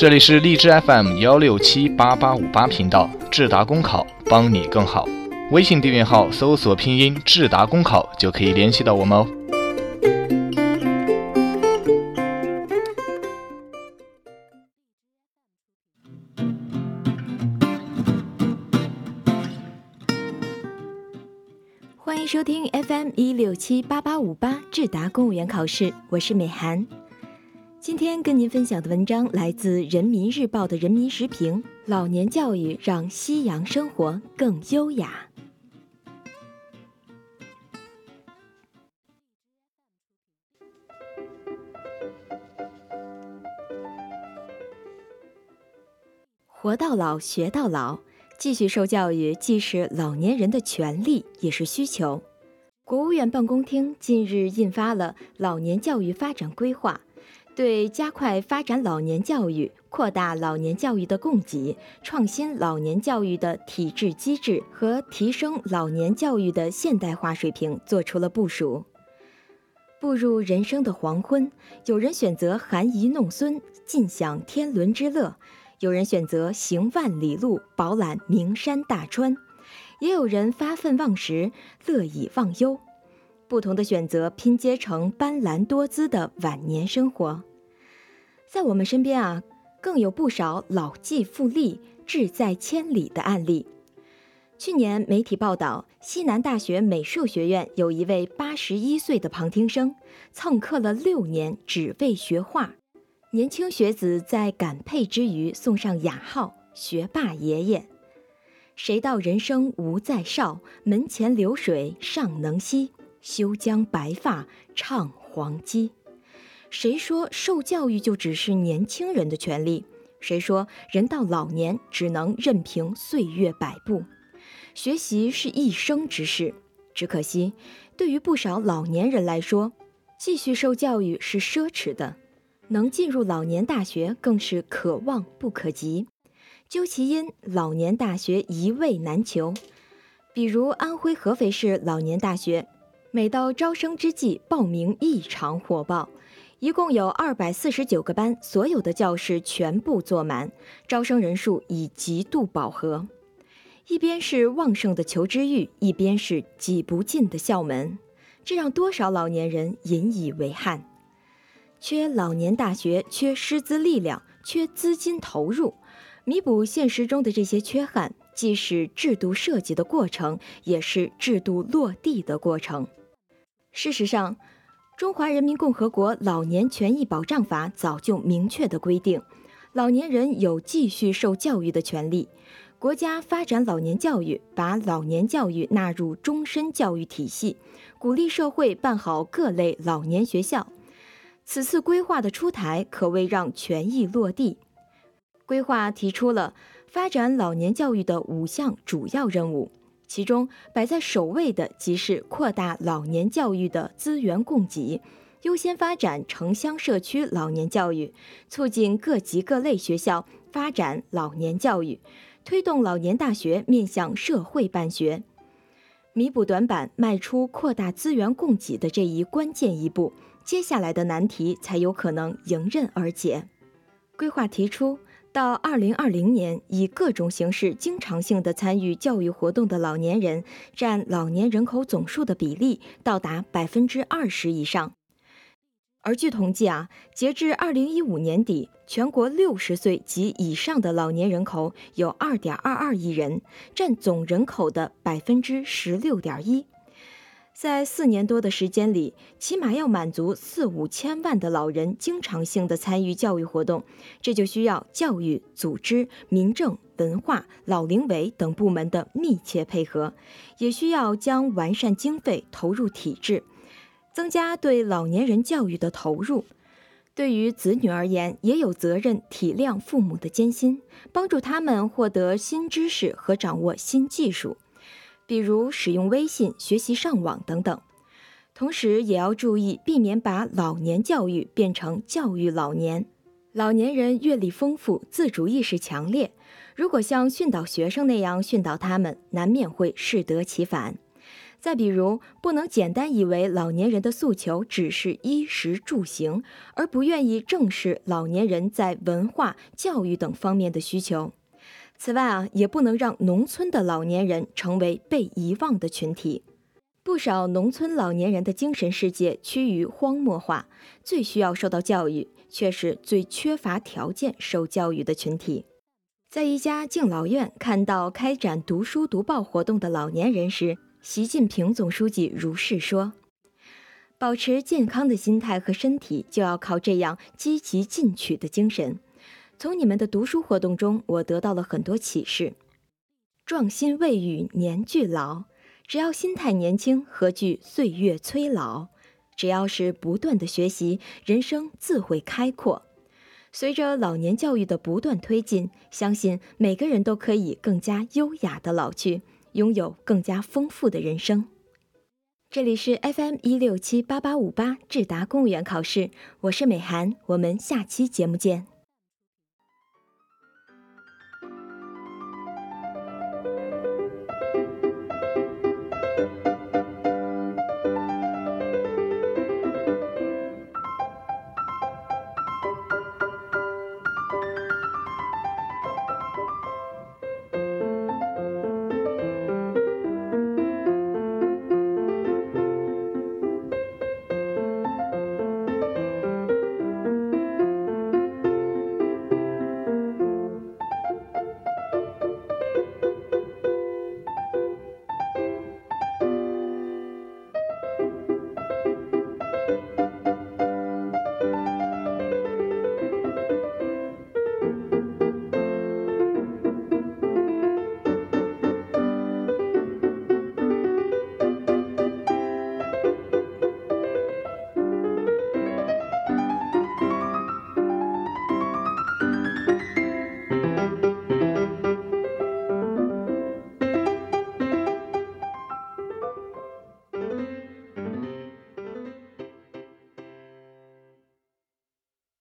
这里是荔枝 FM 幺六七八八五八频道，智达公考帮你更好。微信订阅号搜索拼音智达公考就可以联系到我们哦。欢迎收听 FM 一六七八八五八智达公务员考试，我是美涵。今天跟您分享的文章来自《人民日报》的人民时评：老年教育让夕阳生活更优雅。活到老，学到老，继续受教育既是老年人的权利，也是需求。国务院办公厅近日印发了《老年教育发展规划》，对加快发展老年教育、扩大老年教育的供给、创新老年教育的体制机制和提升老年教育的现代化水平作出了部署。步入人生的黄昏，有人选择含饴弄孙，尽享天伦之乐。有人选择行万里路，饱览名山大川；也有人发愤忘食，乐以忘忧。不同的选择拼接成斑斓多姿的晚年生活。在我们身边啊，更有不少老骥复励、志在千里的案例。去年媒体报道，西南大学美术学院有一位八十一岁的旁听生，蹭课了六年，只为学画。年轻学子在感佩之余，送上雅号“学霸爷爷”。谁道人生无再少？门前流水尚能西，休将白发唱黄鸡。谁说受教育就只是年轻人的权利？谁说人到老年只能任凭岁月摆布？学习是一生之事，只可惜，对于不少老年人来说，继续受教育是奢侈的。能进入老年大学更是可望不可及，究其因，老年大学一位难求。比如安徽合肥市老年大学，每到招生之际，报名异常火爆，一共有二百四十九个班，所有的教室全部坐满，招生人数已极度饱和。一边是旺盛的求知欲，一边是挤不进的校门，这让多少老年人引以为憾。缺老年大学，缺师资力量，缺资金投入，弥补现实中的这些缺憾，既是制度设计的过程，也是制度落地的过程。事实上，《中华人民共和国老年权益保障法》早就明确的规定，老年人有继续受教育的权利。国家发展老年教育，把老年教育纳入终身教育体系，鼓励社会办好各类老年学校。此次规划的出台，可谓让权益落地。规划提出了发展老年教育的五项主要任务，其中摆在首位的即是扩大老年教育的资源供给，优先发展城乡社区老年教育，促进各级各类学校发展老年教育，推动老年大学面向社会办学，弥补短板，迈出扩大资源供给的这一关键一步。接下来的难题才有可能迎刃而解。规划提出，到二零二零年，以各种形式经常性的参与教育活动的老年人占老年人口总数的比例到达百分之二十以上。而据统计啊，截至二零一五年底，全国六十岁及以上的老年人口有二点二二亿人，占总人口的百分之十六点一。在四年多的时间里，起码要满足四五千万的老人经常性的参与教育活动，这就需要教育组织、民政、文化、老龄委等部门的密切配合，也需要将完善经费投入体制，增加对老年人教育的投入。对于子女而言，也有责任体谅父母的艰辛，帮助他们获得新知识和掌握新技术。比如使用微信学习上网等等，同时也要注意避免把老年教育变成教育老年。老年人阅历丰富，自主意识强烈，如果像训导学生那样训导他们，难免会适得其反。再比如，不能简单以为老年人的诉求只是衣食住行，而不愿意正视老年人在文化、教育等方面的需求。此外啊，也不能让农村的老年人成为被遗忘的群体。不少农村老年人的精神世界趋于荒漠化，最需要受到教育，却是最缺乏条件受教育的群体。在一家敬老院看到开展读书读报活动的老年人时，习近平总书记如是说：“保持健康的心态和身体，就要靠这样积极进取的精神。从你们的读书活动中，我得到了很多启示。壮心未雨年俱老，只要心态年轻，何惧岁月催老？只要是不断的学习，人生自会开阔。”随着老年教育的不断推进，相信每个人都可以更加优雅的老去，拥有更加丰富的人生。这里是 FM 一六七八八五八智达公务员考试，我是美涵，我们下期节目见。